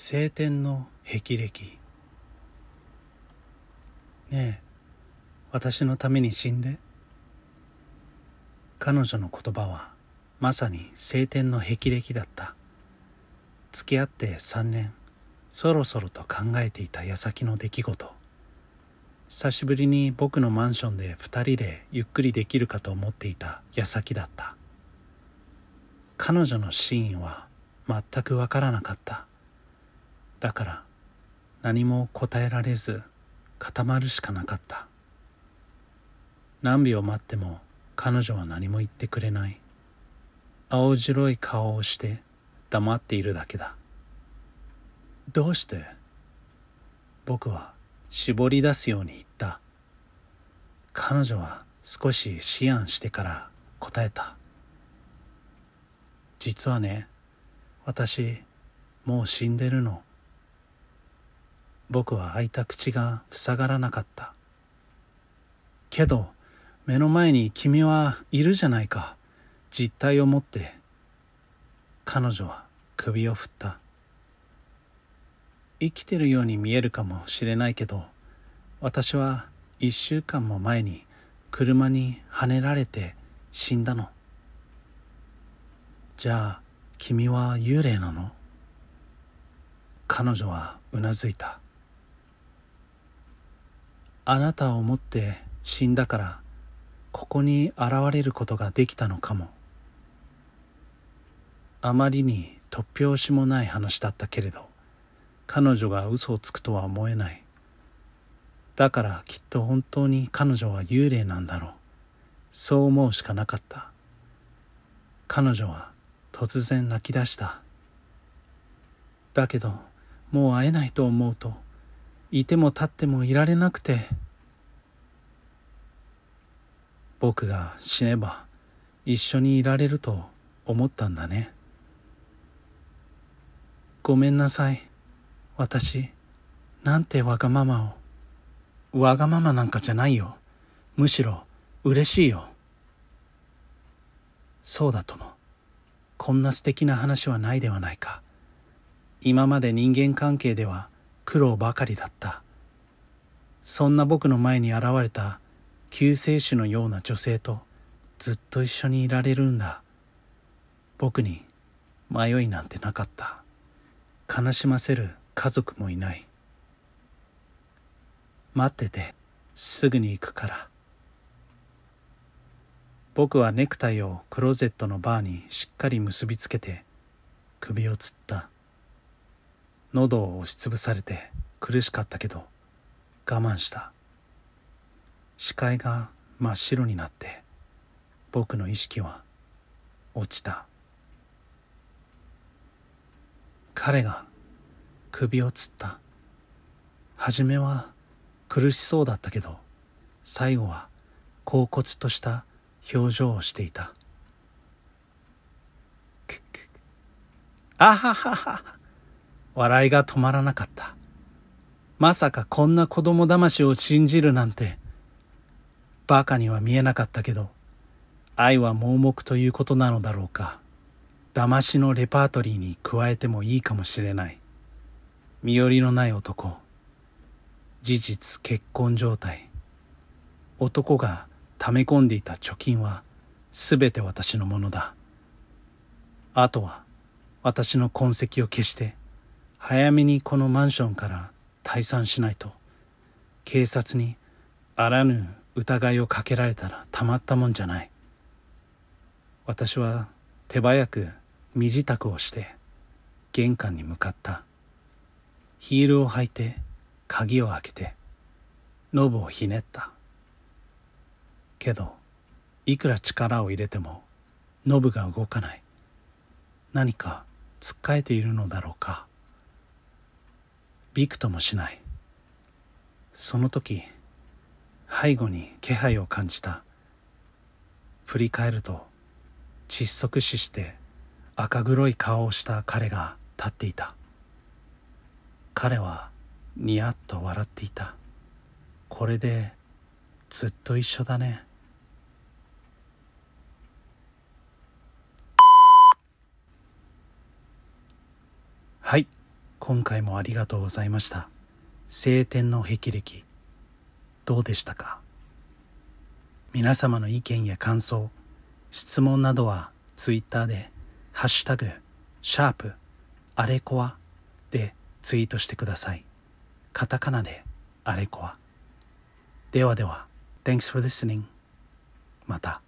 晴天の霹靂。ねえ私のために死んで。彼女の言葉はまさに晴天の霹靂だった。付き合って3年そろそろと考えていた矢先の出来事。久しぶりに僕のマンションで2人でゆっくりできるかと思っていた矢先だった。彼女の真意は全くわからなかった。だから何も答えられず固まるしかなかった。何秒待っても彼女は何も言ってくれない。青白い顔をして黙っているだけだ。どうして？僕は絞り出すように言った。彼女は少し思案してから答えた。実はね私もう死んでるの。僕は開いた口が塞がらなかった。けど目の前に君はいるじゃないか。実体を持って。彼女は首を振った。生きてるように見えるかもしれないけど私は一週間も前に車にはねられて死んだの。じゃあ君は幽霊なの？彼女はうなずいた。あなたを思って死んだからここに現れることができたのかも。あまりに突拍子もない話だったけれど彼女が嘘をつくとは思えない。だからきっと本当に彼女は幽霊なんだろう。そう思うしかなかった。彼女は突然泣き出した。だけどもう会えないと思うといても立ってもいられなくて僕が死ねば一緒にいられると思ったんだね。ごめんなさい。私なんてわがままを。わがままなんかじゃないよ。むしろ嬉しいよ。そうだとも。こんな素敵な話はないではないか。今まで人間関係では苦労ばかりだった。そんな僕の前に現れた救世主のような女性とずっと一緒にいられるんだ。僕に迷いなんてなかった。悲しませる家族もいない。待っててすぐに行くから。僕はネクタイをクローゼットのバーにしっかり結びつけて首をつった。喉を押しつぶされて苦しかったけど我慢した。視界が真っ白になって僕の意識は落ちた。彼が首をつった。初めは苦しそうだったけど最後は恍惚とした表情をしていた。あははは。笑いが止まらなかった。まさかこんな子供騙しを信じるなんてバカには見えなかったけど愛は盲目ということなのだろうか。騙しのレパートリーに加えてもいいかもしれない。身寄りのない男。事実結婚状態。男が溜め込んでいた貯金は全て私のものだ。あとは私の痕跡を消して早めにこのマンションから退散しないと。警察にあらぬ疑いをかけられたらたまったもんじゃない。私は手早く身支度をして玄関に向かった。ヒールを履いて鍵を開けてノブをひねった。けどいくら力を入れてもノブが動かない。何かつっかえているのだろうか。びくともしない。その時背後に気配を感じた。振り返ると窒息死して赤黒い顔をした彼が立っていた。彼はニヤッと笑っていた。これでずっと一緒だね。はい。今回もありがとうございました。晴天の霹靂。どうでしたか？皆様の意見や感想質問などはツイッターでハッシュタグシャープあれこわでツイートしてください。カタカナであれこわではでは Thanks for listening また。